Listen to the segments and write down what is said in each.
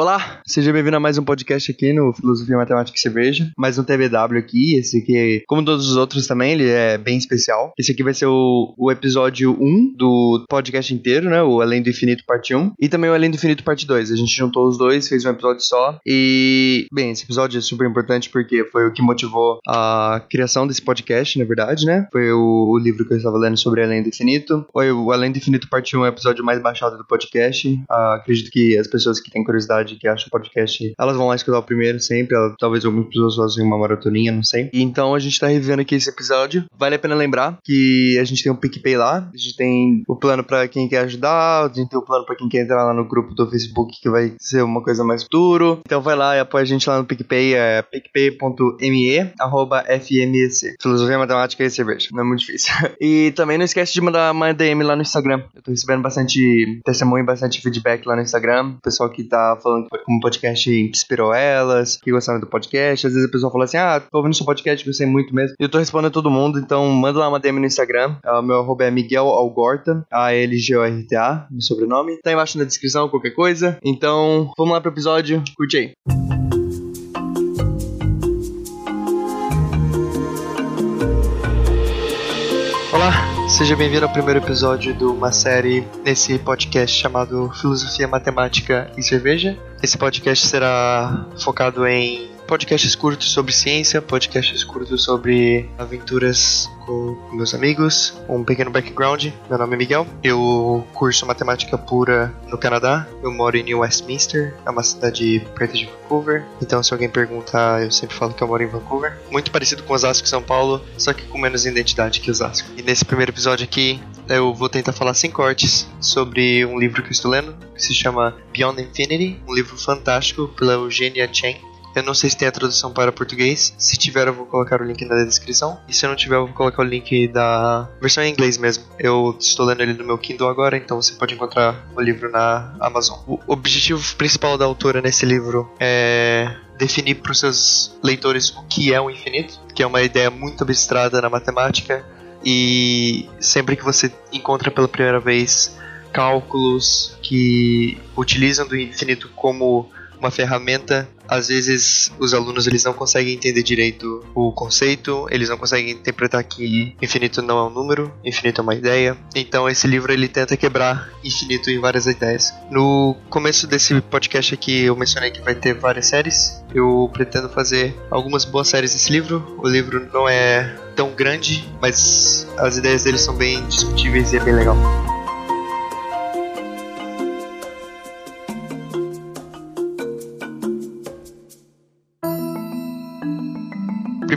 Olá, seja bem-vindo a mais um podcast aqui no Filosofia Matemática e Cerveja. Mais um TBW aqui. Esse aqui, como todos os outros também, ele é bem especial. Esse aqui vai ser o, o episódio 1 do podcast inteiro, né? O Além do Infinito Parte 1. E também o Além do Infinito Parte 2. A gente juntou os dois, fez um episódio só. E, bem, esse episódio é super importante porque foi o que motivou a criação desse podcast, na verdade, né? Foi o, o livro que eu estava lendo sobre Além do Infinito. Foi o Além do Infinito Parte 1, o episódio mais baixado do podcast. Uh, acredito que as pessoas que têm curiosidade que acham o podcast, elas vão lá escutar o primeiro sempre. Ela, talvez algumas pessoas fazem uma maratoninha, não sei. E então a gente tá revendo aqui esse episódio. Vale a pena lembrar que a gente tem um PicPay lá. A gente tem o plano para quem quer ajudar, a gente tem o plano para quem quer entrar lá no grupo do Facebook, que vai ser uma coisa mais futuro. Então vai lá e apoia a gente lá no PicPay, é picpay.me arroba FMEC. Filosofia, Matemática e Cerveja. Não é muito difícil. e também não esquece de mandar uma DM lá no Instagram. Eu tô recebendo bastante testemunho, bastante feedback lá no Instagram. O pessoal que tá falando falando como o podcast inspirou elas, que gostaram do podcast. Às vezes a pessoa fala assim: Ah, tô ouvindo seu podcast, gostei muito mesmo. E eu tô respondendo a todo mundo, então manda lá uma DM no Instagram. O é, meu arroba é Miguel Algorta, A-L-G-O-R-T-A, meu sobrenome. Tá embaixo na descrição, qualquer coisa. Então, vamos lá pro episódio. Curte aí. Seja bem-vindo ao primeiro episódio de uma série nesse podcast chamado Filosofia, Matemática e Cerveja. Esse podcast será focado em podcasts curtos sobre ciência, podcasts curtos sobre aventuras com meus amigos, um pequeno background. Meu nome é Miguel, eu curso matemática pura no Canadá, eu moro em New Westminster, é uma cidade perto de Vancouver. Então, se alguém perguntar, eu sempre falo que eu moro em Vancouver. Muito parecido com Osasco e São Paulo, só que com menos identidade que Osasco. E nesse primeiro episódio aqui, eu vou tentar falar sem cortes sobre um livro que eu estou lendo, que se chama Beyond Infinity, um livro fantástico pela Eugenia Chen. Eu não sei se tem a tradução para português. Se tiver, eu vou colocar o link na descrição. E se não tiver, eu vou colocar o link da versão em inglês mesmo. Eu estou lendo ele no meu Kindle agora, então você pode encontrar o livro na Amazon. O objetivo principal da autora nesse livro é definir para os seus leitores o que é o infinito, que é uma ideia muito abstrata na matemática. E sempre que você encontra pela primeira vez cálculos que utilizam do infinito como uma ferramenta, às vezes os alunos eles não conseguem entender direito o conceito, eles não conseguem interpretar que infinito não é um número, infinito é uma ideia. Então esse livro ele tenta quebrar infinito em várias ideias. No começo desse podcast aqui eu mencionei que vai ter várias séries. Eu pretendo fazer algumas boas séries desse livro. O livro não é tão grande, mas as ideias dele são bem discutíveis e é bem legal.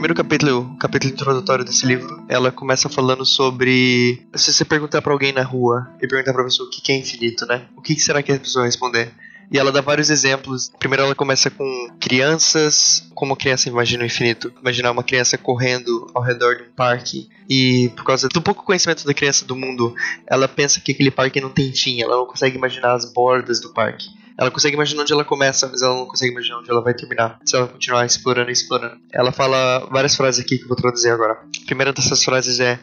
Primeiro capítulo, capítulo introdutório desse livro, ela começa falando sobre. Se você perguntar para alguém na rua e perguntar pra pessoa o que é infinito, né? O que será que a pessoa vai responder? E ela dá vários exemplos. Primeiro ela começa com crianças, como a criança imagina o infinito. Imaginar uma criança correndo ao redor de um parque e por causa do pouco conhecimento da criança do mundo, ela pensa que aquele parque não tem fim, ela não consegue imaginar as bordas do parque. Ela consegue imaginar onde ela começa, mas ela não consegue imaginar onde ela vai terminar. Se ela continuar explorando e explorando. Ela fala várias frases aqui que eu vou traduzir agora. A primeira dessas frases é: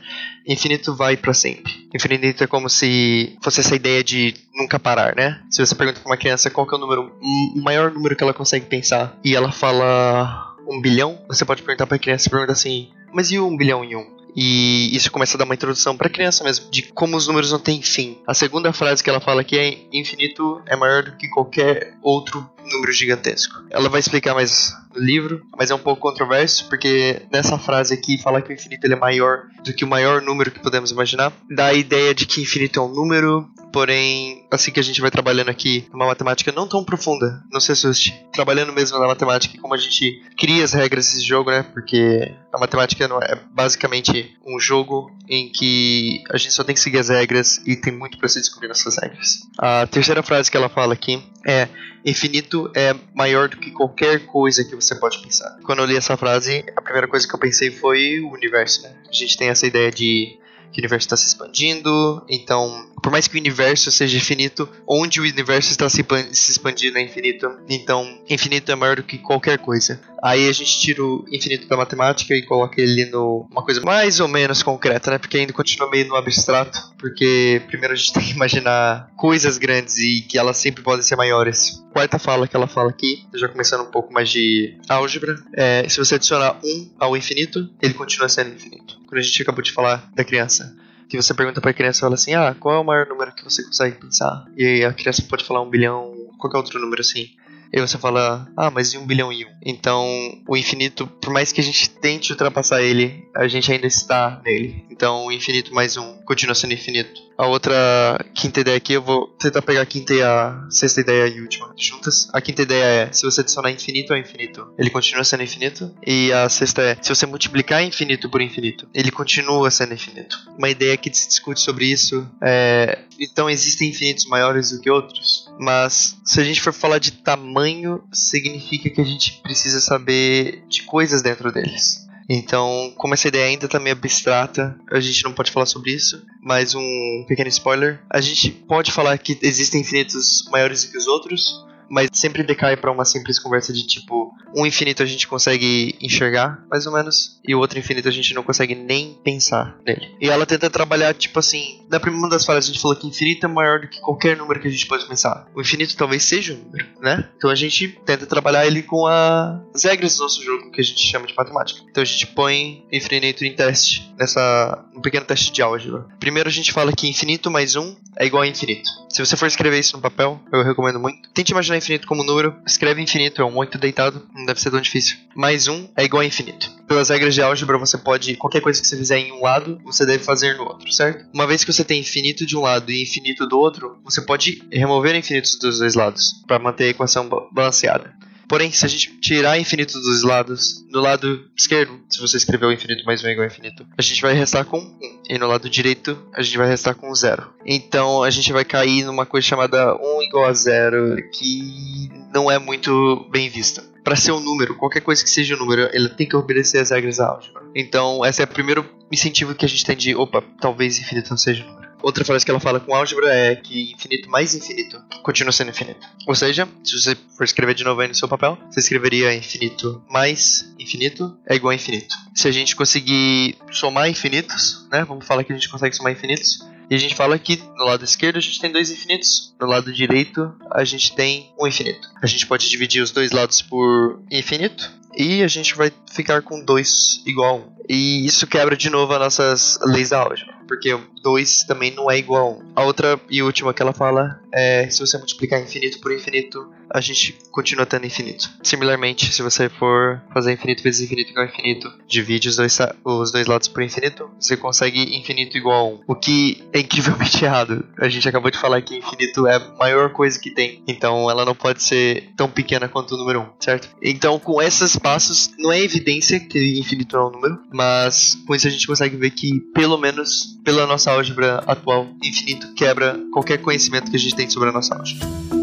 Infinito vai para sempre. Infinito é como se fosse essa ideia de nunca parar, né? Se você pergunta pra uma criança qual é o número, o maior número que ela consegue pensar, e ela fala um bilhão, você pode perguntar pra criança, pergunta assim, mas e um bilhão em um? E isso começa a dar uma introdução para a criança mesmo, de como os números não têm fim. A segunda frase que ela fala aqui é: infinito é maior do que qualquer outro número gigantesco. Ela vai explicar mais no livro, mas é um pouco controverso, porque nessa frase aqui fala que o infinito ele é maior do que o maior número que podemos imaginar. Dá a ideia de que infinito é um número, porém, assim que a gente vai trabalhando aqui, uma matemática não tão profunda, não se assuste. Trabalhando mesmo na matemática, como a gente cria as regras desse jogo, né? Porque a matemática não é basicamente um jogo em que a gente só tem que seguir as regras e tem muito para se descobrir nessas regras. A terceira frase que ela fala aqui é infinito é maior do que qualquer coisa que você pode pensar. Quando eu li essa frase, a primeira coisa que eu pensei foi o universo, né? A gente tem essa ideia de que o universo está se expandindo, então por mais que o universo seja infinito, onde o universo está se, expandindo é infinito. Então, infinito é maior do que qualquer coisa. Aí a gente tira o infinito da matemática e coloca ele numa coisa mais ou menos concreta, né? Porque ainda continua meio no abstrato. Porque primeiro a gente tem que imaginar coisas grandes e que elas sempre podem ser maiores. quarta fala que ela fala aqui, já começando um pouco mais de álgebra, é, se você adicionar 1 ao infinito, ele continua sendo infinito. Quando a gente acabou de falar da criança, que você pergunta para a criança, fala assim, ah, qual é o maior número que você consegue pensar? E aí a criança pode falar um bilhão, qualquer outro número assim. E você fala, ah, mas e um bilhão e um? Então, o infinito, por mais que a gente tente ultrapassar ele, a gente ainda está nele. Então, o infinito mais um continua sendo infinito. A outra quinta ideia aqui, eu vou tentar pegar a quinta e a sexta ideia e última juntas. A quinta ideia é, se você adicionar infinito ao infinito, ele continua sendo infinito. E a sexta é, se você multiplicar infinito por infinito, ele continua sendo infinito. Uma ideia que se discute sobre isso é, então existem infinitos maiores do que outros? Mas se a gente for falar de tamanho, significa que a gente precisa saber de coisas dentro deles. Então, como essa ideia ainda está meio abstrata, a gente não pode falar sobre isso. Mas um pequeno spoiler: a gente pode falar que existem infinitos maiores do que os outros, mas sempre decai para uma simples conversa de tipo, um infinito a gente consegue enxergar, mais ou menos, e o outro infinito a gente não consegue nem pensar nele. E ela tenta trabalhar, tipo assim, na primeira das falas a gente falou que infinito é maior do que qualquer número que a gente pode pensar. O infinito talvez seja um número, né? Então a gente tenta trabalhar ele com a... as regras do nosso jogo, que a gente chama de matemática. Então a gente põe infinito em teste, nessa um pequeno teste de álgebra. Primeiro a gente fala que infinito mais um é igual a infinito. Se você for escrever isso no papel, eu recomendo muito. Tente imaginar infinito como número, escreve infinito, é um muito deitado, não deve ser tão difícil. Mais um é igual a infinito. Pelas regras de álgebra, você pode, qualquer coisa que você fizer em um lado, você deve fazer no outro, certo? Uma vez que você tem infinito de um lado e infinito do outro, você pode remover infinitos dos dois lados, para manter a equação balanceada. Porém, se a gente tirar infinito dos lados, no lado esquerdo, se você escrever o infinito mais um igual a infinito, a gente vai restar com 1. E no lado direito, a gente vai restar com 0. Então, a gente vai cair numa coisa chamada 1 igual a 0, que não é muito bem vista. Para ser um número, qualquer coisa que seja um número, ele tem que obedecer às regras da álgebra. Então, esse é o primeiro incentivo que a gente tem de, opa, talvez infinito não seja um número. Outra frase que ela fala com álgebra é que infinito mais infinito continua sendo infinito. Ou seja, se você for escrever de novo aí no seu papel, você escreveria infinito mais infinito é igual a infinito. Se a gente conseguir somar infinitos, né? Vamos falar que a gente consegue somar infinitos. E a gente fala que no lado esquerdo a gente tem dois infinitos, no lado direito a gente tem um infinito. A gente pode dividir os dois lados por infinito e a gente vai ficar com 2 igual a 1. Um. E isso quebra de novo as nossas leis da álgebra porque 2 também não é igual a 1. Um. A outra e última que ela fala é se você multiplicar infinito por infinito, a gente continua tendo infinito. Similarmente, se você for fazer infinito vezes infinito igual a infinito, divide os dois, os dois lados por infinito, você consegue infinito igual a 1. O que é incrivelmente errado. A gente acabou de falar que infinito é a maior coisa que tem, então ela não pode ser tão pequena quanto o número 1, certo? Então, com esses passos, não é evidência que infinito é um número, mas com isso a gente consegue ver que, pelo menos pela nossa álgebra atual, infinito quebra qualquer conhecimento que a gente tem sobre a nossa álgebra.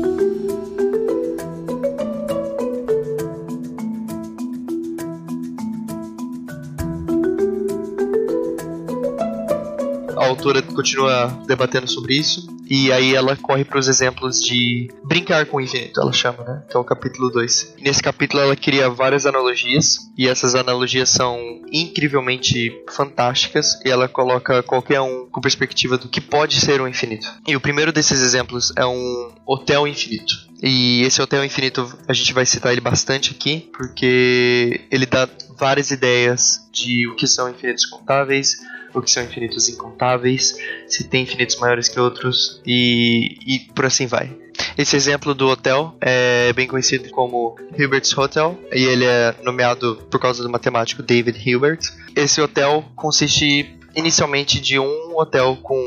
Autora continua debatendo sobre isso e aí ela corre para os exemplos de brincar com o infinito, ela chama, né? Que é o capítulo 2. Nesse capítulo ela cria várias analogias, e essas analogias são incrivelmente fantásticas, e ela coloca qualquer um com perspectiva do que pode ser um infinito. E o primeiro desses exemplos é um hotel infinito. E esse hotel infinito a gente vai citar ele bastante aqui, porque ele dá várias ideias de o que são infinitos contáveis, o que são infinitos incontáveis, se tem infinitos maiores que outros e, e por assim vai. Esse exemplo do hotel é bem conhecido como Hilbert's Hotel e ele é nomeado por causa do matemático David Hilbert. Esse hotel consiste inicialmente de um hotel com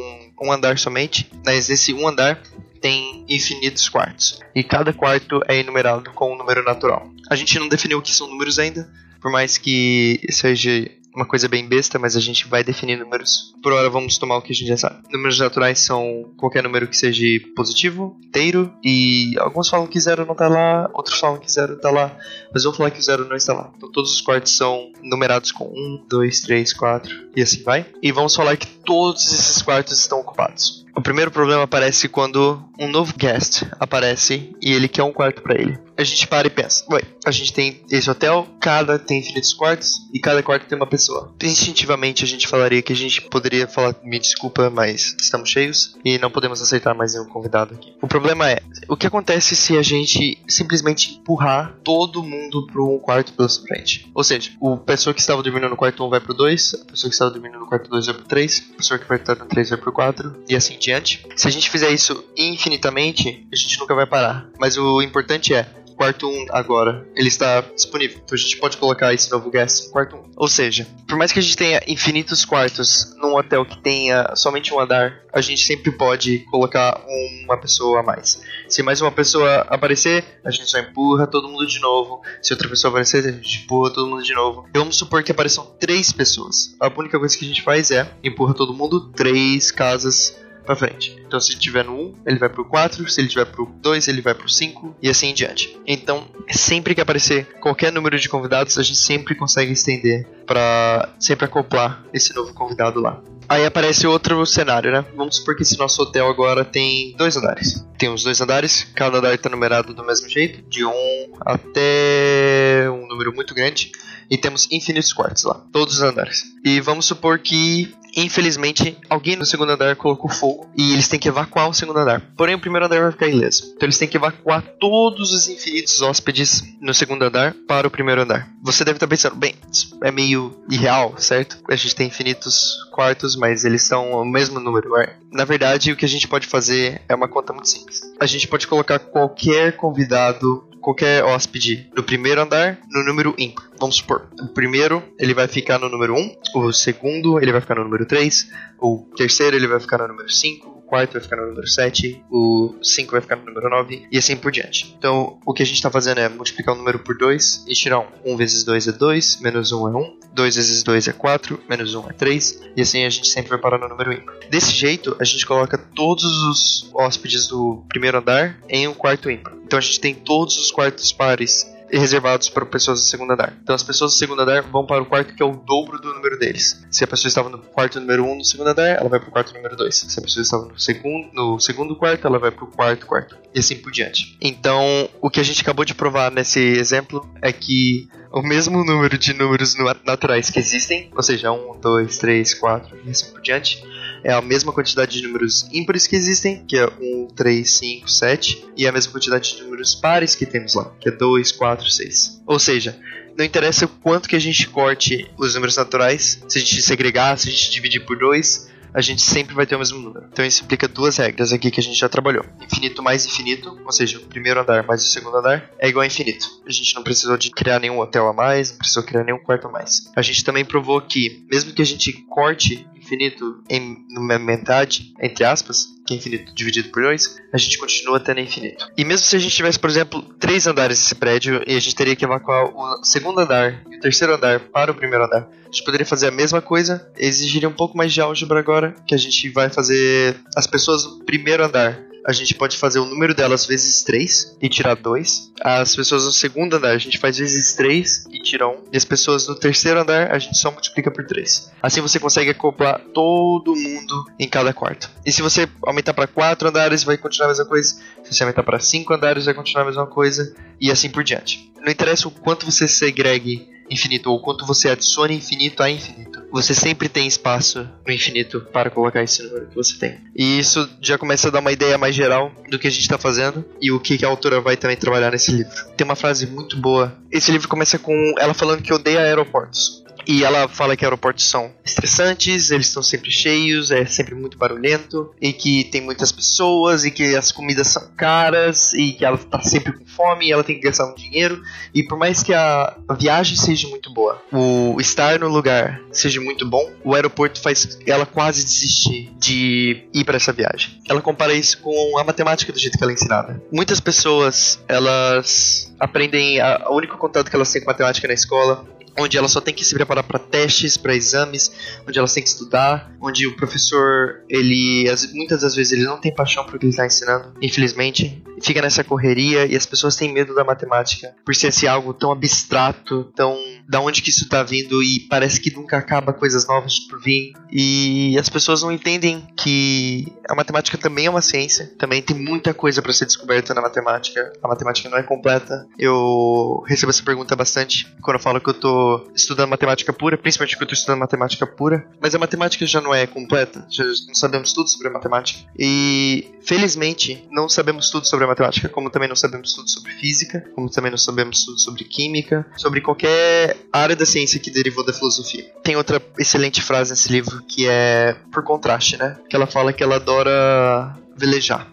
um andar somente, mas esse um andar tem infinitos quartos e cada quarto é enumerado com um número natural. A gente não definiu o que são números ainda, por mais que seja uma coisa bem besta, mas a gente vai definir números. Por hora vamos tomar o que a gente já sabe. Números naturais são qualquer número que seja positivo, inteiro, e alguns falam que zero não está lá, outros falam que zero está lá, mas vamos falar que zero não está lá. Então todos os quartos são numerados com 1, 2, 3, 4 e assim vai. E vamos falar que todos esses quartos estão ocupados. O primeiro problema aparece quando um novo guest aparece e ele quer um quarto para ele. A gente para e pensa, ué, a gente tem esse hotel, cada tem infinitos quartos e cada quarto tem uma pessoa. Instintivamente a gente falaria que a gente poderia falar, me desculpa, mas estamos cheios e não podemos aceitar mais nenhum convidado aqui. O problema é, o que acontece se a gente simplesmente empurrar todo mundo para um quarto pela frente? Ou seja, o pessoa que estava dormindo no quarto 1 vai pro 2, a pessoa que estava dormindo no quarto 2 vai pro 3, a pessoa que vai estar no 3 vai pro 4 e assim diante. Se a gente fizer isso infinitamente, a gente nunca vai parar. Mas o importante é quarto 1 agora, ele está disponível. Então a gente pode colocar esse novo guest em quarto 1. Ou seja, por mais que a gente tenha infinitos quartos num hotel que tenha somente um andar, a gente sempre pode colocar uma pessoa a mais. Se mais uma pessoa aparecer, a gente só empurra todo mundo de novo. Se outra pessoa aparecer, a gente empurra todo mundo de novo. E vamos supor que apareçam três pessoas. A única coisa que a gente faz é empurra todo mundo três casas pra frente. Então, se ele tiver no 1, ele vai pro 4, se ele tiver pro 2, ele vai pro 5 e assim em diante. Então, sempre que aparecer qualquer número de convidados, a gente sempre consegue estender para sempre acoplar esse novo convidado lá. Aí aparece outro cenário, né? Vamos supor que esse nosso hotel agora tem dois andares. Tem os dois andares, cada andar está numerado do mesmo jeito, de 1 até um número muito grande, e temos infinitos quartos lá, todos os andares. E vamos supor que Infelizmente, alguém no segundo andar colocou fogo e eles têm que evacuar o segundo andar. Porém, o primeiro andar vai ficar ileso. Então, eles têm que evacuar todos os infinitos hóspedes no segundo andar para o primeiro andar. Você deve estar pensando, bem, isso é meio irreal, certo? A gente tem infinitos quartos, mas eles são o mesmo número. Na verdade, o que a gente pode fazer é uma conta muito simples. A gente pode colocar qualquer convidado qualquer hóspede do primeiro andar no número ímpar. Vamos supor, o primeiro ele vai ficar no número 1, o segundo ele vai ficar no número 3, o terceiro ele vai ficar no número 5, quarto vai ficar no número 7, o 5 vai ficar no número 9 e assim por diante. Então, o que a gente está fazendo é multiplicar o número por 2 e tirar 1. 1 vezes 2 é 2, menos 1 é 1, 2 vezes 2 é 4, menos 1 é 3, e assim a gente sempre vai parar no número ímpar. Desse jeito, a gente coloca todos os hóspedes do primeiro andar em um quarto ímpar. Então a gente tem todos os quartos pares reservados para pessoas do segundo andar. Então as pessoas do segundo andar vão para o quarto que é o dobro do número deles. Se a pessoa estava no quarto número 1 um, no segundo andar, ela vai para o quarto número 2. Se a pessoa estava no segundo, no segundo quarto, ela vai para o quarto quarto. E assim por diante. Então, o que a gente acabou de provar nesse exemplo é que o mesmo número de números naturais que existem, ou seja, 1, 2, 3, 4 e assim por diante, é a mesma quantidade de números ímpares que existem, que é 1, 3, 5, 7, e a mesma quantidade de números pares que temos lá, que é 2, 4, 6. Ou seja, não interessa o quanto que a gente corte os números naturais, se a gente segregar, se a gente dividir por 2, a gente sempre vai ter o mesmo número. Então isso implica duas regras aqui que a gente já trabalhou. Infinito mais infinito, ou seja, o primeiro andar mais o segundo andar, é igual a infinito. A gente não precisou de criar nenhum hotel a mais, não precisou criar nenhum quarto a mais. A gente também provou que, mesmo que a gente corte infinito em metade, entre aspas, que é infinito dividido por 2, a gente continua tendo infinito. E mesmo se a gente tivesse, por exemplo, três andares desse prédio e a gente teria que evacuar o segundo andar e o terceiro andar para o primeiro andar, a gente poderia fazer a mesma coisa, exigiria um pouco mais de álgebra agora, que a gente vai fazer as pessoas do primeiro andar a gente pode fazer o número delas vezes 3 e tirar 2. As pessoas no segundo andar a gente faz vezes 3 e tira 1. E as pessoas no terceiro andar a gente só multiplica por 3. Assim você consegue acoplar todo mundo em cada quarto. E se você aumentar para 4 andares, vai continuar a mesma coisa. Se você aumentar para 5 andares, vai continuar a mesma coisa. E assim por diante. Não interessa o quanto você segregue infinito ou quanto você adicione infinito a infinito você sempre tem espaço no infinito para colocar esse número que você tem. E isso já começa a dar uma ideia mais geral do que a gente está fazendo e o que a autora vai também trabalhar nesse livro. Tem uma frase muito boa. Esse livro começa com ela falando que odeia aeroportos. E ela fala que aeroportos são estressantes, eles estão sempre cheios, é sempre muito barulhento, e que tem muitas pessoas, e que as comidas são caras, e que ela está sempre com fome, e ela tem que gastar um dinheiro. E por mais que a, viagem seja muito boa, o estar no lugar seja muito bom, o aeroporto faz ela quase desistir de ir para essa viagem. Ela compara isso com a matemática do jeito que ela é ensinada. Muitas pessoas, elas aprendem, a, o único contato que elas têm com matemática na escola onde ela só tem que se preparar para testes, para exames, onde elas têm que estudar, onde o professor, ele muitas das vezes ele não tem paixão por que ele está ensinando, infelizmente, fica nessa correria e as pessoas têm medo da matemática por ser esse algo tão abstrato, tão da onde que isso está vindo e parece que nunca acaba coisas novas por vir e as pessoas não entendem que a matemática também é uma ciência, também tem muita coisa para ser descoberta na matemática. A matemática não é completa. Eu recebo essa pergunta bastante quando eu falo que eu tô estudando matemática pura, principalmente que eu tô estudando matemática pura, mas a matemática já não é completa, já não sabemos tudo sobre a matemática. E felizmente não sabemos tudo sobre a matemática, como também não sabemos tudo sobre física, como também não sabemos tudo sobre química, sobre qualquer área da ciência que derivou da filosofia. Tem outra excelente frase nesse livro que é por contraste, né? Que ela fala que ela adora velejar.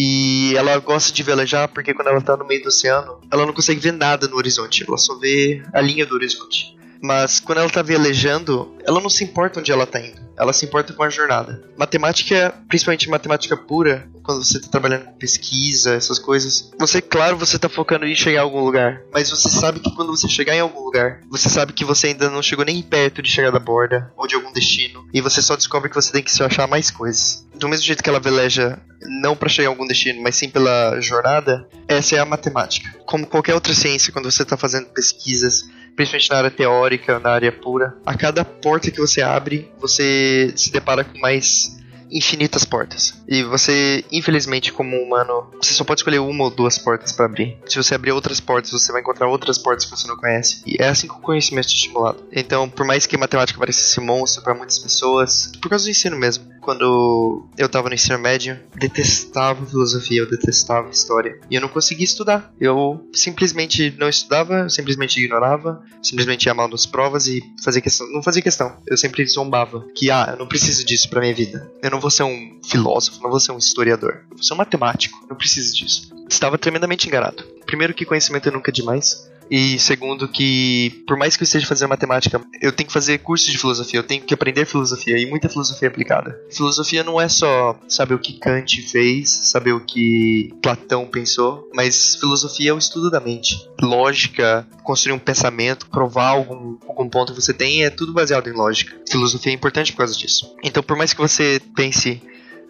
E ela gosta de velejar porque quando ela tá no meio do oceano, ela não consegue ver nada no horizonte, ela só vê a linha do horizonte. Mas quando ela tá velejando, ela não se importa onde ela tá indo. Ela se importa com a jornada. Matemática, principalmente matemática pura, quando você tá trabalhando com pesquisa, essas coisas, você, claro, você tá focando em chegar a algum lugar. Mas você sabe que quando você chegar em algum lugar, você sabe que você ainda não chegou nem perto de chegar da borda ou de algum destino. E você só descobre que você tem que se achar mais coisas. Do mesmo jeito que ela veleja não para chegar a algum destino, mas sim pela jornada, essa é a matemática. Como qualquer outra ciência, quando você está fazendo pesquisas, principalmente na área teórica, na área pura, a cada porta que você abre, você se depara com mais infinitas portas. E você, infelizmente, como humano, você só pode escolher uma ou duas portas para abrir. Se você abrir outras portas, você vai encontrar outras portas que você não conhece. E é assim que o conhecimento é estimulado. Então, por mais que matemática parecesse monstro para muitas pessoas, por causa do ensino mesmo, quando eu tava no ensino médio, detestava filosofia, eu detestava história. E eu não conseguia estudar. Eu simplesmente não estudava, eu simplesmente ignorava, simplesmente ia mal nas provas e fazia questão. Não fazia questão. Eu sempre zombava. Que, ah, eu não preciso disso pra minha vida. Eu não vou ser um filósofo, não vou ser um historiador. Eu vou ser um matemático. Não preciso disso. Estava tremendamente enganado. Primeiro que conhecimento é nunca demais. E segundo, que por mais que eu esteja fazendo matemática, eu tenho que fazer cursos de filosofia, eu tenho que aprender filosofia e muita filosofia aplicada. Filosofia não é só saber o que Kant fez, saber o que Platão pensou, mas filosofia é o estudo da mente. Lógica, construir um pensamento, provar algum, algum ponto que você tem, é tudo baseado em lógica. Filosofia é importante por causa disso. Então, por mais que você pense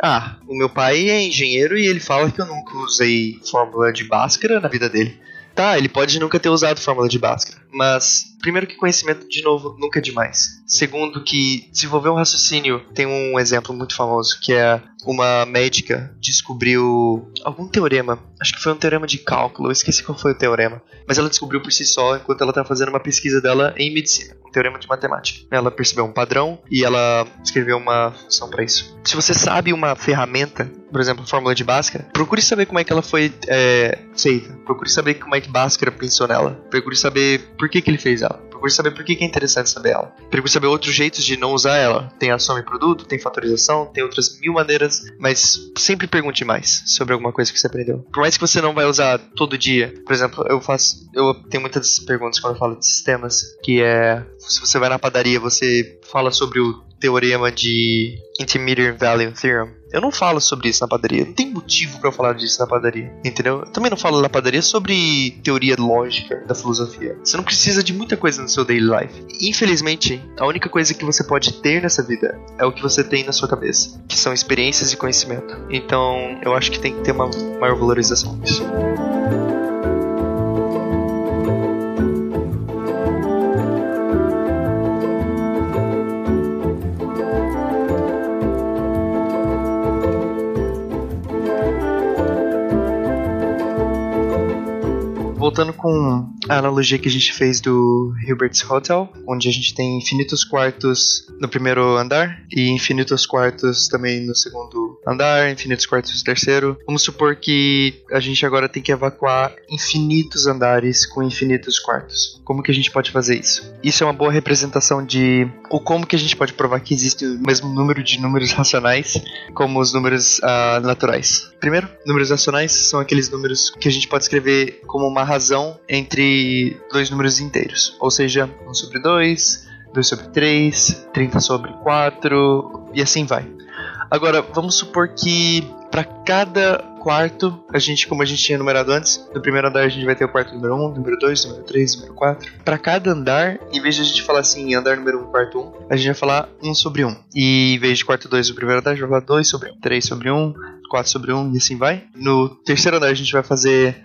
ah, o meu pai é engenheiro e ele fala que eu nunca usei fórmula de Bhaskara na vida dele. Tá, ele pode nunca ter usado fórmula de Bhaskara, mas primeiro que conhecimento, de novo, nunca é demais. Segundo que desenvolver um raciocínio, tem um exemplo muito famoso, que é uma médica descobriu algum teorema, acho que foi um teorema de cálculo, eu esqueci qual foi o teorema, mas ela descobriu por si só enquanto ela estava fazendo uma pesquisa dela em medicina, um teorema de matemática. Ela percebeu um padrão e ela escreveu uma função para isso. Se você sabe uma ferramenta, por exemplo, a fórmula de Bhaskara, procure saber como é que ela foi é, feita, procure saber como é que Bhaskara pensou nela, procure saber por que, que ele fez ela. Procure saber por que, que é interessante saber ela. Procure saber outros jeitos de não usar ela. Tem ação e produto, tem fatorização, tem outras mil maneiras, mas sempre pergunte mais sobre alguma coisa que você aprendeu. Por mais que você não vai usar todo dia, por exemplo, eu faço, eu tenho muitas perguntas quando eu falo de sistemas, que é se você vai na padaria, você fala sobre o teorema de Intermediate Value Theorem. Eu não falo sobre isso na padaria. Não tem motivo para eu falar disso na padaria. Entendeu? Eu também não falo na padaria sobre teoria lógica da filosofia. Você não precisa de muita coisa no seu daily life. Infelizmente, a única coisa que você pode ter nessa vida é o que você tem na sua cabeça, que são experiências e conhecimento. Então, eu acho que tem que ter uma maior valorização disso. Voltando com a analogia que a gente fez do Hilbert's Hotel, onde a gente tem infinitos quartos no primeiro andar e infinitos quartos também no segundo andar, infinitos quartos terceiro. Vamos supor que a gente agora tem que evacuar infinitos andares com infinitos quartos. Como que a gente pode fazer isso? Isso é uma boa representação de o como que a gente pode provar que existe o mesmo número de números racionais como os números uh, naturais. Primeiro, números racionais são aqueles números que a gente pode escrever como uma razão entre dois números inteiros, ou seja, 1 sobre 2, 2 sobre 3, 30 sobre 4 e assim vai. Agora, vamos supor que para cada quarto, a gente, como a gente tinha numerado antes, no primeiro andar a gente vai ter o quarto número 1, número 2, número 3, número 4. Para cada andar, em vez de a gente falar assim, andar número 1, quarto 1, a gente vai falar 1 sobre 1. E em vez de quarto 2 no primeiro andar, a gente vai falar 2 sobre 1, 3 sobre 1, 4 sobre 1 e assim vai. No terceiro andar a gente vai fazer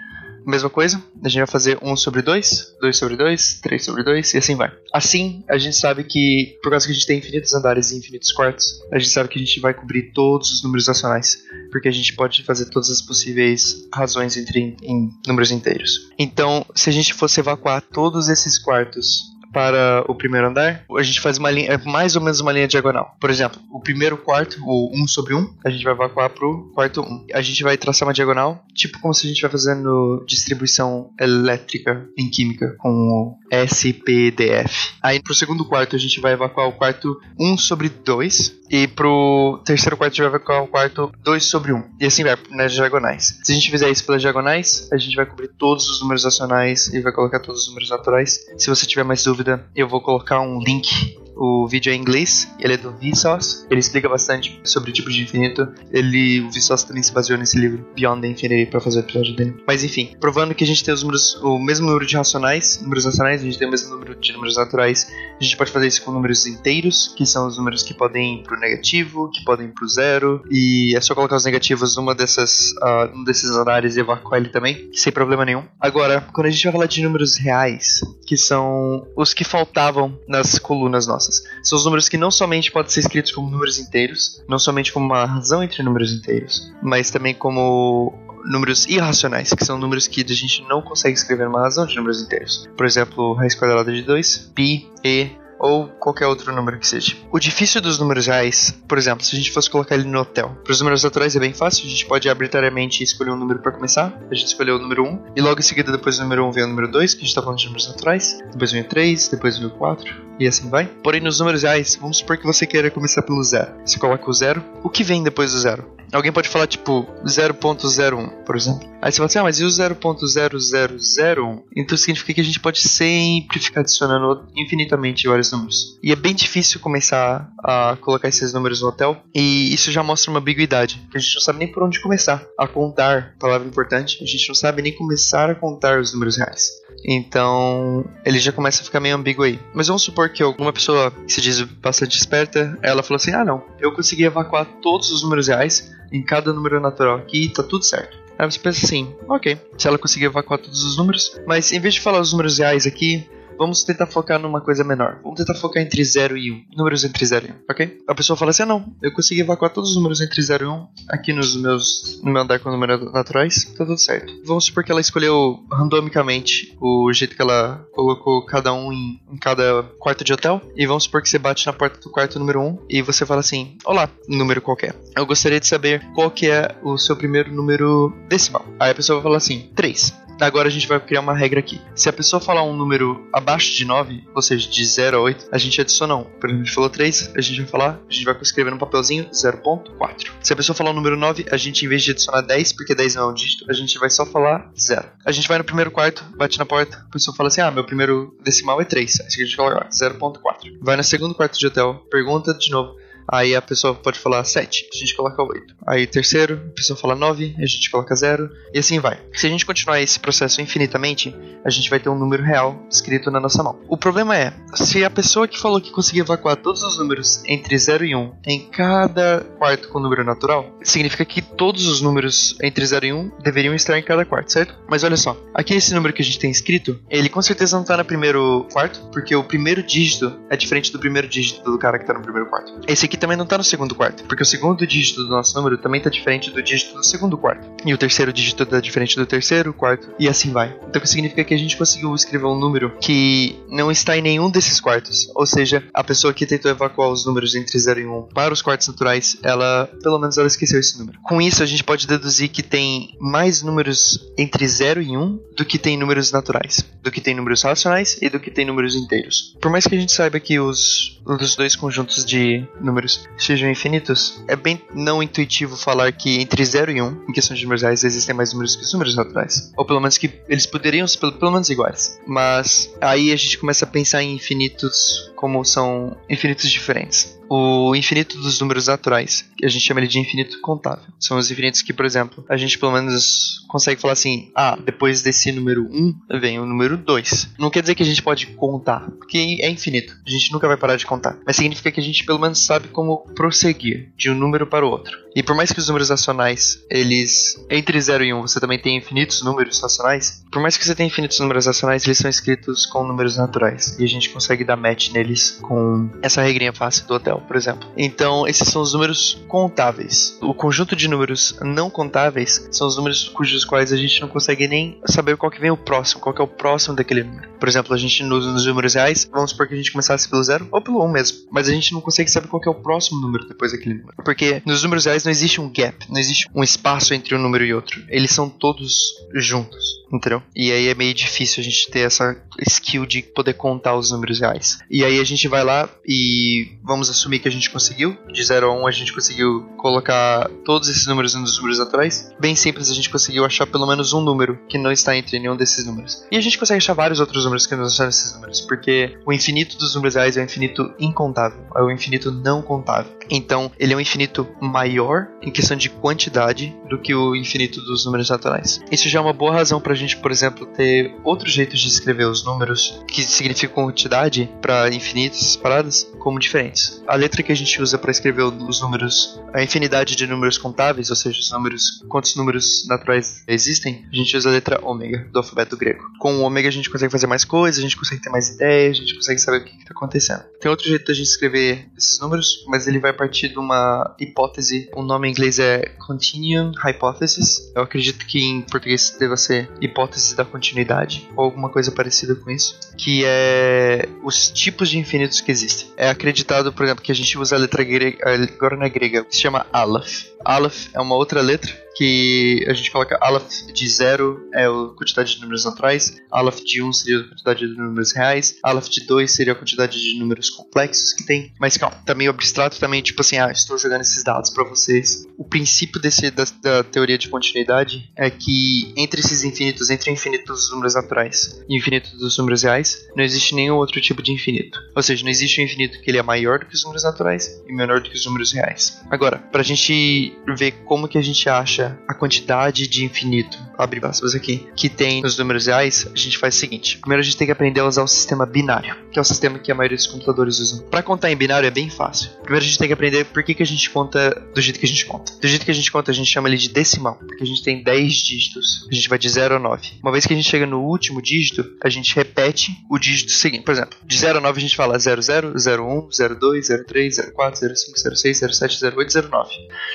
Mesma coisa, a gente vai fazer 1 sobre 2, 2 sobre 2, 3 sobre 2 e assim vai. Assim, a gente sabe que, por causa que a gente tem infinitos andares e infinitos quartos, a gente sabe que a gente vai cobrir todos os números racionais, porque a gente pode fazer todas as possíveis razões entre em números inteiros. Então, se a gente fosse evacuar todos esses quartos para o primeiro andar, a gente faz uma linha, é mais ou menos uma linha diagonal. Por exemplo, o primeiro quarto, o 1 sobre 1, a gente vai evacuar para o quarto 1. A gente vai traçar uma diagonal, tipo como se a gente vai fazendo distribuição elétrica em química, com o SPDF. Aí para o segundo quarto a gente vai evacuar o quarto 1 sobre 2, e pro terceiro quarto a gente vai evacuar o quarto 2 sobre 1. E assim vai, nas diagonais. Se a gente fizer isso pelas diagonais, a gente vai cobrir todos os números racionais e vai colocar todos os números naturais. Se você tiver mais dúvida, dúvida, eu vou colocar um link o vídeo é em inglês, ele é do Vsauce, ele explica bastante sobre o tipo de infinito. Ele, o Vsauce também se baseou nesse livro Beyond the Infinity para fazer o episódio dele. Mas enfim, provando que a gente tem os números, o mesmo número de racionais, números racionais, a gente tem o mesmo número de números naturais. A gente pode fazer isso com números inteiros, que são os números que podem ir pro negativo, que podem ir pro zero, e é só colocar os negativos numa dessas, uh, um desses andares e evacuar ele também, sem problema nenhum. Agora, quando a gente vai falar de números reais, que são os que faltavam nas colunas nossas. São os números que não somente podem ser escritos como números inteiros, não somente como uma razão entre números inteiros, mas também como números irracionais, que são números que a gente não consegue escrever uma razão de números inteiros. Por exemplo, raiz quadrada de 2, pi, e, ou qualquer outro número que seja. O difícil dos números reais, por exemplo, se a gente fosse colocar ele no hotel, para os números naturais é bem fácil, a gente pode arbitrariamente escolher um número para começar. A gente escolheu o número 1, e logo em seguida, depois do número 1 vem o número 2, que a gente está falando de números naturais, depois vem o 3, depois vem o 4, e assim vai. Porém, nos números reais, vamos supor que você queira começar pelo zero. Você coloca o zero, o que vem depois do zero? Alguém pode falar tipo 0.01, por exemplo. Aí você fala assim, ah, mas e o 0.0001? Então significa que a gente pode sempre ficar adicionando infinitamente vários números. E é bem difícil começar a colocar esses números no hotel. E isso já mostra uma ambiguidade. Que a gente não sabe nem por onde começar a contar. Palavra importante. A gente não sabe nem começar a contar os números reais. Então, ele já começa a ficar meio ambíguo aí. Mas vamos supor que alguma pessoa que se diz bastante esperta, ela falou assim: ah, não, eu consegui evacuar todos os números reais em cada número natural aqui, tá tudo certo. Aí você pensa assim, ok, se ela conseguir evacuar todos os números, mas em vez de falar os números reais aqui, vamos tentar focar numa coisa menor. Vamos tentar focar entre 0 e 1. Um. Números entre 0 e 1, um, ok? A pessoa fala assim: ah, não, eu consegui evacuar todos os números entre 0 e 1 um, aqui nos meus, no meu andar com números naturais, tá tudo certo. Vamos supor que ela escolheu randomicamente o jeito que ela colocou cada um em, em cada quarto de hotel. E vamos supor que você bate na porta do quarto número 1 e você fala assim: Olá, número qualquer. Eu gostaria de saber qual que é o seu primeiro número decimal. Aí a pessoa vai falar assim: 3. Agora a gente vai criar uma regra aqui. Se a pessoa falar um número abaixo de 9, ou seja, de 0 a 8, a gente adiciona 1. Por exemplo, a gente falou 3, a gente vai falar, a gente vai escrever no papelzinho 0.4. Se a pessoa falar o número 9, a gente, em vez de adicionar 10, porque 10 não é um dígito, a gente vai só falar 0. A gente vai no primeiro quarto, bate na porta, a pessoa fala assim: ah, meu primeiro decimal é 3. Aí a gente fala 0.4. Vai no segundo quarto de hotel, pergunta de novo. Aí a pessoa pode falar 7, a gente coloca 8. Aí terceiro, a pessoa fala 9, a gente coloca 0. E assim vai. Se a gente continuar esse processo infinitamente, a gente vai ter um número real escrito na nossa mão. O problema é, se a pessoa que falou que conseguia evacuar todos os números entre 0 e 1 em cada quarto com número natural, significa que todos os números entre 0 e 1 deveriam estar em cada quarto, certo? Mas olha só, aqui esse número que a gente tem escrito, ele com certeza não está no primeiro quarto, porque o primeiro dígito é diferente do primeiro dígito do cara que está no primeiro quarto. Esse aqui aqui também não está no segundo quarto, porque o segundo dígito do nosso número também está diferente do dígito do segundo quarto. E o terceiro dígito está diferente do terceiro, quarto, e assim vai. Então, que significa que a gente conseguiu escrever um número que não está em nenhum desses quartos. Ou seja, a pessoa que tentou evacuar os números entre 0 e 1 para os quartos naturais, ela, pelo menos, ela esqueceu esse número. Com isso, a gente pode deduzir que tem mais números entre 0 e 1 do que tem números naturais, do que tem números racionais e do que tem números inteiros. Por mais que a gente saiba que os, os dois conjuntos de números números sejam infinitos, é bem não intuitivo falar que entre 0 e 1, um, em questão de números reais, existem mais números que os números naturais. Ou pelo menos que eles poderiam ser pelo, pelo menos iguais. Mas aí a gente começa a pensar em infinitos como são infinitos diferentes. O infinito dos números naturais, que a gente chama ele de infinito contável. São os infinitos que, por exemplo, a gente pelo menos consegue falar assim: ah, depois desse número 1 vem o número 2. Não quer dizer que a gente pode contar, porque é infinito. A gente nunca vai parar de contar. Mas significa que a gente pelo menos sabe como prosseguir de um número para o outro. E por mais que os números racionais, eles entre 0 e 1, você também tem infinitos números racionais. Por mais que você tenha infinitos números racionais, eles são escritos com números naturais. E a gente consegue dar match neles com essa regrinha fácil do hotel, por exemplo. Então, esses são os números contáveis. O conjunto de números não contáveis são os números cujos quais a gente não consegue nem saber qual que vem o próximo, qual que é o próximo daquele número. Por exemplo, a gente nos, nos números reais, vamos supor que a gente começasse pelo zero ou pelo 1 um mesmo. Mas a gente não consegue saber qual que é o próximo número depois daquele número. Porque nos números reais não existe um gap, não existe um espaço entre um número e outro. Eles são todos juntos, entendeu? E aí é meio difícil a gente ter essa skill de poder contar os números reais. E aí a gente vai lá e vamos assumir que a gente conseguiu. De 0 a 1 um, a gente conseguiu colocar todos esses números nos números atrás. Bem simples, a gente conseguiu achar pelo menos um número que não está entre nenhum desses números. E a gente consegue achar vários outros números que não estão nesses números, porque o infinito dos números reais é o infinito incontável, é o infinito não contável. Então, ele é um infinito maior em questão de quantidade do que o infinito dos números naturais. Isso já é uma boa razão para a gente, por exemplo, ter outros jeitos de escrever os números que significam quantidade para infinitas paradas como diferentes. A letra que a gente usa para escrever os números, a infinidade de números contáveis, ou seja, os números, quantos números naturais existem, a gente usa a letra ômega do alfabeto grego. Com o ômega a gente consegue fazer mais coisas, a gente consegue ter mais ideias, a gente consegue saber o que está acontecendo. Tem outro jeito da gente escrever esses números, mas ele vai partir de uma hipótese. O nome em inglês é Continuum Hypothesis. Eu acredito que em português deva ser hipótese da continuidade ou alguma coisa parecida com isso, que é os tipos de infinitos que existem. É acreditado, por exemplo, que a gente usa a letra grega, agora é grega, se chama Aleph. Aleph é uma outra letra que a gente coloca Aleph de 0 é a quantidade de números naturais, Aleph de 1 um seria a quantidade de números reais, Aleph de 2 seria a quantidade de números complexos que tem. Mas calma, tá meio abstrato também, tipo assim, ah, estou jogando esses dados para vocês. O princípio desse, da, da, teoria de continuidade é que entre esses infinitos, entre o infinito dos números naturais e o infinito dos números reais, não existe nenhum outro tipo de infinito. Ou seja, não existe um infinito que ele é maior do que os números naturais e menor do que os números reais. Agora, pra gente ver como que a gente acha a quantidade de infinito, abre aspas aqui, que tem nos números reais, a gente faz o seguinte. Primeiro a gente tem que aprender a usar o sistema binário, que é o sistema que a maioria dos computadores usam. Para contar em binário é bem fácil. Primeiro a gente tem que aprender por que, que a gente conta do jeito que a gente conta. Do jeito que a gente conta, a gente chama ele de decimal, porque a gente tem 10 dígitos. A gente vai de 0 a 9. Uma vez que a gente chega no último dígito, a gente repete o dígito seguinte. Por exemplo, de 0 a 9 a gente fala 00, 01, 02, 03, 04, 05, 06, 07, 08, 09.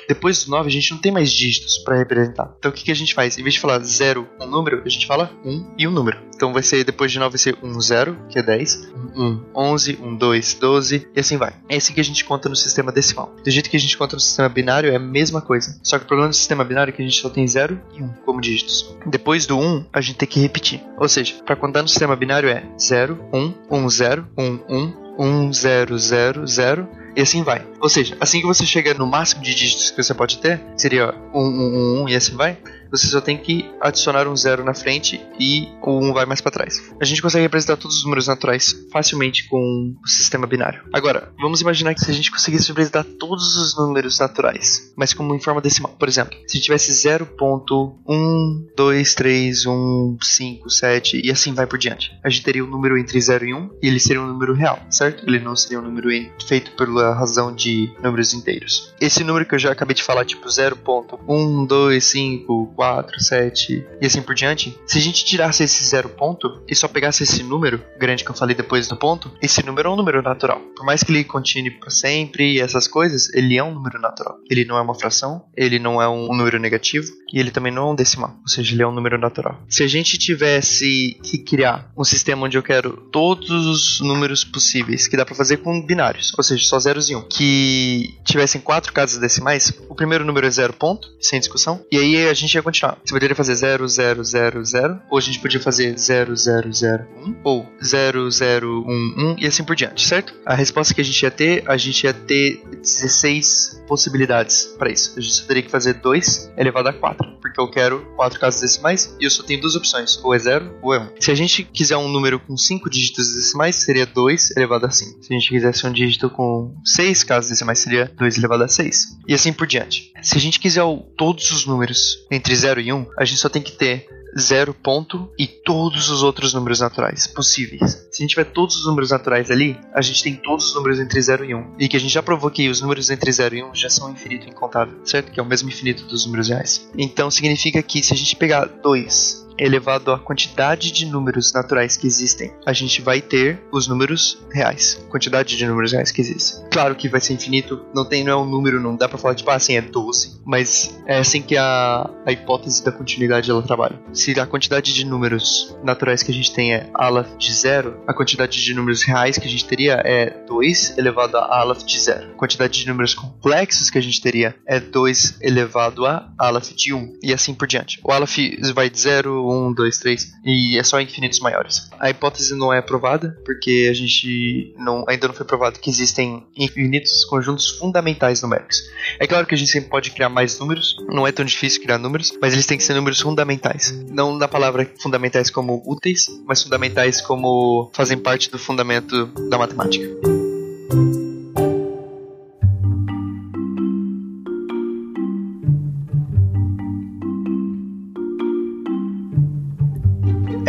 Depois do 9 a gente não tem mais dígitos para representar. Então o que, que a gente faz? Em vez de falar 0, um número, a gente fala 1 um e um número. Então vai ser, depois de 9 vai ser 1, 0, que é 10, 1, 1, 11, 1, 2, 12 e assim vai. É assim que a gente conta no sistema decimal. Do jeito que a gente conta no sistema binário é a mesma coisa. Só que o problema do sistema binário é que a gente só tem 0 e 1 como dígitos. Depois do 1, a gente tem que repetir. Ou seja, para contar no sistema binário é 0, 1, 1, 0, 1, 1, 1, 0, 0, 0 e assim vai. Ou seja, assim que você chega no máximo de dígitos que você pode ter, seria 1, 1, 1, 1 e assim vai, você só tem que adicionar um zero na frente e o 1 um vai mais para trás. A gente consegue representar todos os números naturais facilmente com o sistema binário. Agora, vamos imaginar que se a gente conseguisse representar todos os números naturais, mas como em forma decimal. Por exemplo, se tivesse 0.1231557 e assim vai por diante, a gente teria um número entre 0 e 1 e ele seria um número real, certo? Ele não seria um número feito pela razão de números inteiros. Esse número que eu já acabei de falar, tipo 0.125 4, 7 e assim por diante, se a gente tirasse esse zero ponto e só pegasse esse número grande que eu falei depois do ponto, esse número é um número natural. Por mais que ele continue para sempre e essas coisas, ele é um número natural. Ele não é uma fração, ele não é um número negativo e ele também não é um decimal, ou seja, ele é um número natural. Se a gente tivesse que criar um sistema onde eu quero todos os números possíveis, que dá para fazer com binários, ou seja, só zeros e um, que tivessem quatro casas decimais, o primeiro número é zero ponto, sem discussão, e aí a gente ia continuar. Você poderia fazer 0, 0, 0, 0, ou a gente podia fazer 0, 0, 0, 1, ou 0, 0, 1, 1, e assim por diante, certo? A resposta que a gente ia ter, a gente ia ter 16 possibilidades para isso. A gente teria que fazer 2 elevado a 4, porque eu quero 4 casas decimais e eu só tenho duas opções, ou é 0 ou é 1. Um. Se a gente quiser um número com 5 dígitos decimais, seria 2 elevado a 5. Se a gente quisesse um dígito com 6 casas decimais, seria 2 elevado a 6. E assim por diante. Se a gente quiser todos os números entre 0 e 1, um, a gente só tem que ter zero ponto e todos os outros números naturais possíveis. Se a gente tiver todos os números naturais ali, a gente tem todos os números entre 0 e 1. Um. E que a gente já provou que os números entre 0 e 1 um já são infinito incontável, certo? Que é o mesmo infinito dos números reais. Então significa que se a gente pegar 2 elevado à quantidade de números naturais que existem, a gente vai ter os números reais, quantidade de números reais que existem. Claro que vai ser infinito, não tem não é um número, não dá para falar tipo assim é 12, mas é assim que a, a hipótese da continuidade ela trabalha. Se a quantidade de números naturais que a gente tem é aleph de zero, a quantidade de números reais que a gente teria é 2 elevado a aleph de zero. A quantidade de números complexos que a gente teria é 2 elevado a aleph de 1 um, e assim por diante. O aleph vai de 0 1, 2, 3, e é só infinitos maiores. A hipótese não é aprovada, porque a gente não, ainda não foi provado que existem infinitos conjuntos fundamentais numéricos. É claro que a gente sempre pode criar mais números, não é tão difícil criar números, mas eles têm que ser números fundamentais. Não na palavra fundamentais como úteis, mas fundamentais como fazem parte do fundamento da matemática.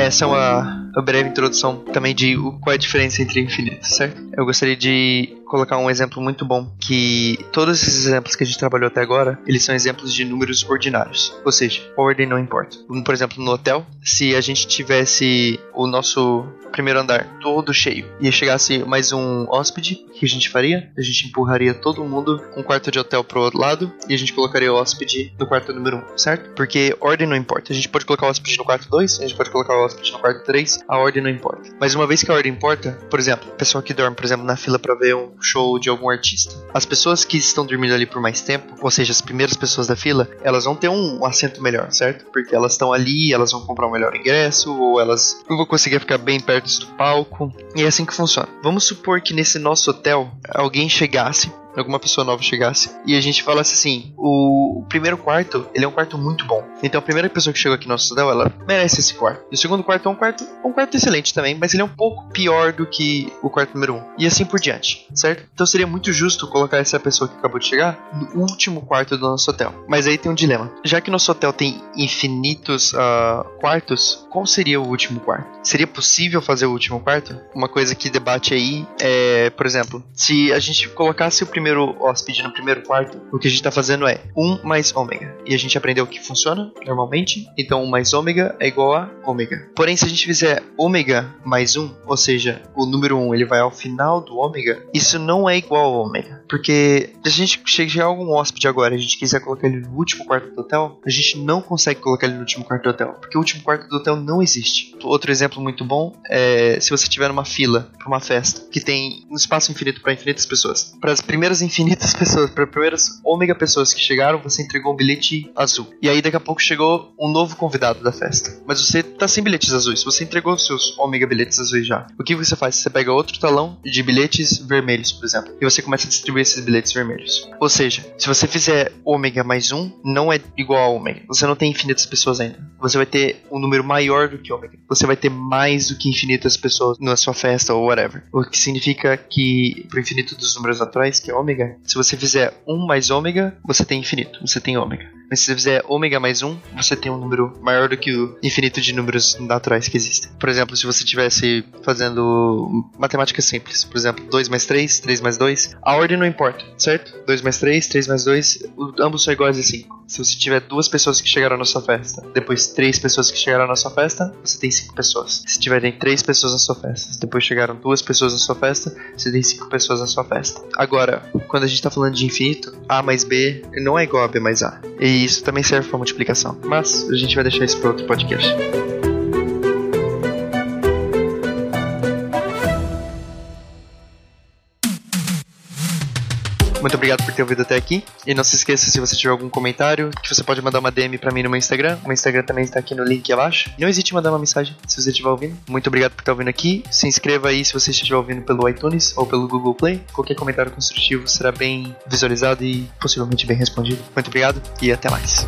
Essa é uma, uma breve introdução também de qual é a diferença entre infinito, certo? Eu gostaria de colocar um exemplo muito bom que todos esses exemplos que a gente trabalhou até agora, eles são exemplos de números ordinários, ou seja, ordem não importa. Por exemplo, no hotel, se a gente tivesse o nosso primeiro andar todo cheio e chegasse mais um hóspede, o que a gente faria? A gente empurraria todo mundo um quarto de hotel pro outro lado e a gente colocaria o hóspede no quarto número 1, um, certo? Porque ordem não importa. A gente pode colocar o hóspede no quarto 2, a gente pode colocar o hóspede no quarto 3, a ordem não importa. Mas uma vez que a ordem importa, por exemplo, pessoa que dorme, por exemplo, na fila para ver um show de algum artista. As pessoas que estão dormindo ali por mais tempo, ou seja, as primeiras pessoas da fila, elas vão ter um assento melhor, certo? Porque elas estão ali, elas vão comprar um melhor ingresso, ou elas não vão conseguir ficar bem perto do palco. E é assim que funciona. Vamos supor que nesse nosso hotel alguém chegasse alguma pessoa nova chegasse e a gente falasse assim: o, primeiro quarto, ele é um quarto muito bom. Então a primeira pessoa que chegou aqui no nosso hotel, ela merece esse quarto. E o segundo quarto é um quarto, um quarto excelente também, mas ele é um pouco pior do que o quarto número um. E assim por diante, certo? Então seria muito justo colocar essa pessoa que acabou de chegar no último quarto do nosso hotel. Mas aí tem um dilema. Já que nosso hotel tem infinitos uh, quartos, qual seria o último quarto? Seria possível fazer o último quarto? Uma coisa que debate aí é, por exemplo, se a gente colocasse o primeiro hóspede no primeiro quarto, o que a gente está fazendo é 1 mais ômega. E a gente aprendeu que funciona normalmente. Então 1 mais ômega é igual a ômega. Porém, se a gente fizer ômega mais 1, ou seja, o número 1 ele vai ao final do ômega, isso não é igual a ômega. Porque se a gente chegar algum hóspede agora e a gente quiser colocar ele no último quarto do hotel, a gente não consegue colocar ele no último quarto do hotel. Porque o último quarto do hotel não existe. Outro exemplo muito bom é se você tiver numa fila para uma festa que tem um espaço infinito para infinitas pessoas. Para as primeiras primeiras infinitas pessoas, para primeiras ômega pessoas que chegaram, você entregou um bilhete azul. E aí daqui a pouco chegou um novo convidado da festa. Mas você tá sem bilhetes azuis, você entregou os seus ômega bilhetes azuis já. O que você faz? Você pega outro talão de bilhetes vermelhos, por exemplo, e você começa a distribuir esses bilhetes vermelhos. Ou seja, se você fizer ômega mais um, não é igual a ômega. Você não tem infinitas pessoas ainda. Você vai ter um número maior do que ômega. Você vai ter mais do que infinitas pessoas na sua festa ou whatever. O que significa que pro infinito dos números naturais, que é ômega, se você fizer 1 mais ômega, você tem infinito, você tem ômega. Mas se você fizer ômega mais 1, você tem um número maior do que o infinito de números naturais que existem. Por exemplo, se você estivesse fazendo matemática simples, por exemplo, 2 mais 3, 3 mais 2, a ordem não importa, certo? 2 mais 3, 3 mais 2, ambos são iguais a 5. Se você tiver duas pessoas que chegaram na sua festa, depois três pessoas que chegaram na sua festa, você tem cinco pessoas. Se tiverem três pessoas na sua festa, depois chegaram duas pessoas na sua festa, você tem cinco pessoas na sua festa. Agora, quando a gente está falando de infinito, A mais B não é igual a B mais A. E isso também serve para multiplicação. Mas a gente vai deixar isso para outro podcast. Muito obrigado por ter ouvido até aqui. E não se esqueça, se você tiver algum comentário, que você pode mandar uma DM pra mim no meu Instagram. O meu Instagram também está aqui no link abaixo. Não hesite em mandar uma mensagem se você estiver ouvindo. Muito obrigado por estar ouvindo aqui. Se inscreva aí se você estiver ouvindo pelo iTunes ou pelo Google Play. Qualquer comentário construtivo será bem visualizado e possivelmente bem respondido. Muito obrigado e até mais.